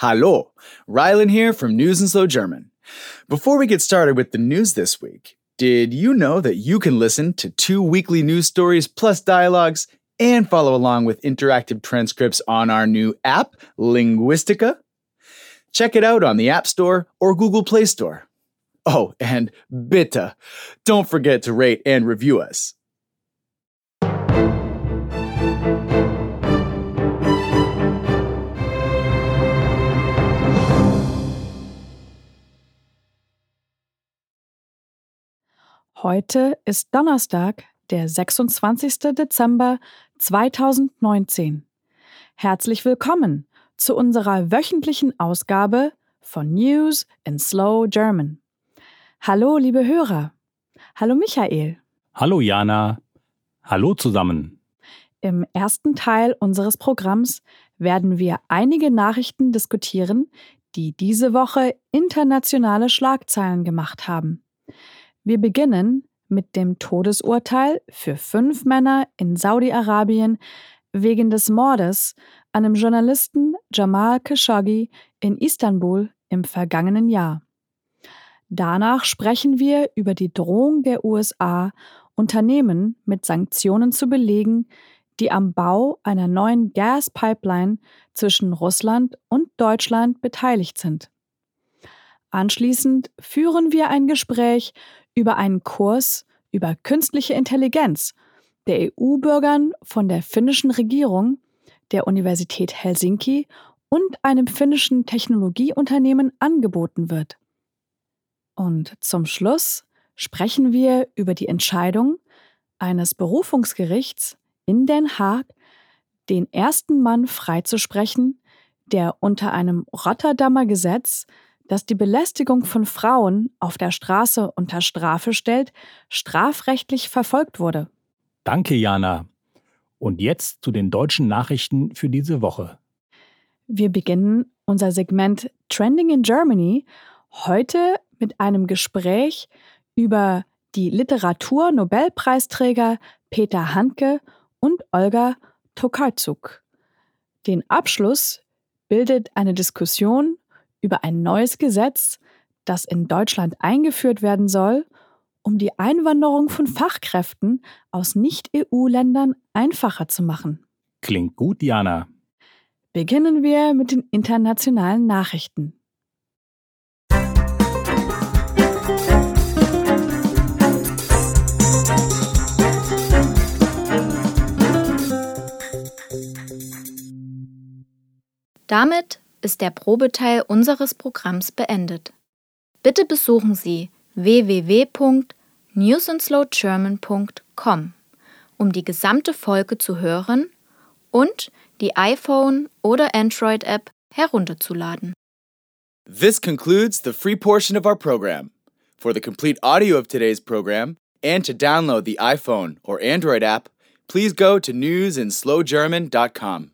Hallo, Rylan here from News and Slow German. Before we get started with the news this week, did you know that you can listen to two weekly news stories plus dialogues and follow along with interactive transcripts on our new app, Linguistica? Check it out on the App Store or Google Play Store. Oh, and bitte, don't forget to rate and review us. Heute ist Donnerstag, der 26. Dezember 2019. Herzlich willkommen zu unserer wöchentlichen Ausgabe von News in Slow German. Hallo, liebe Hörer. Hallo, Michael. Hallo, Jana. Hallo zusammen. Im ersten Teil unseres Programms werden wir einige Nachrichten diskutieren, die diese Woche internationale Schlagzeilen gemacht haben. Wir beginnen mit dem Todesurteil für fünf Männer in Saudi-Arabien wegen des Mordes an dem Journalisten Jamal Khashoggi in Istanbul im vergangenen Jahr. Danach sprechen wir über die Drohung der USA, Unternehmen mit Sanktionen zu belegen, die am Bau einer neuen Gaspipeline zwischen Russland und Deutschland beteiligt sind. Anschließend führen wir ein Gespräch über einen Kurs über künstliche Intelligenz der EU-Bürgern von der finnischen Regierung, der Universität Helsinki und einem finnischen Technologieunternehmen angeboten wird. Und zum Schluss sprechen wir über die Entscheidung eines Berufungsgerichts in Den Haag, den ersten Mann freizusprechen, der unter einem Rotterdamer Gesetz das die Belästigung von Frauen auf der Straße unter Strafe stellt, strafrechtlich verfolgt wurde. Danke, Jana. Und jetzt zu den deutschen Nachrichten für diese Woche. Wir beginnen unser Segment Trending in Germany heute mit einem Gespräch über die Literatur-Nobelpreisträger Peter Handke und Olga Tokarczuk. Den Abschluss bildet eine Diskussion über ein neues Gesetz, das in Deutschland eingeführt werden soll, um die Einwanderung von Fachkräften aus Nicht-EU-Ländern einfacher zu machen. Klingt gut, Jana. Beginnen wir mit den internationalen Nachrichten. Damit ist der Probeteil unseres Programms beendet. Bitte besuchen Sie www.newsandslowgerman.com, um die gesamte Folge zu hören und die iPhone- oder Android-App herunterzuladen. This concludes the free portion of our program. For the complete audio of today's program and to download the iPhone or Android app, please go to newsandslowgerman.com.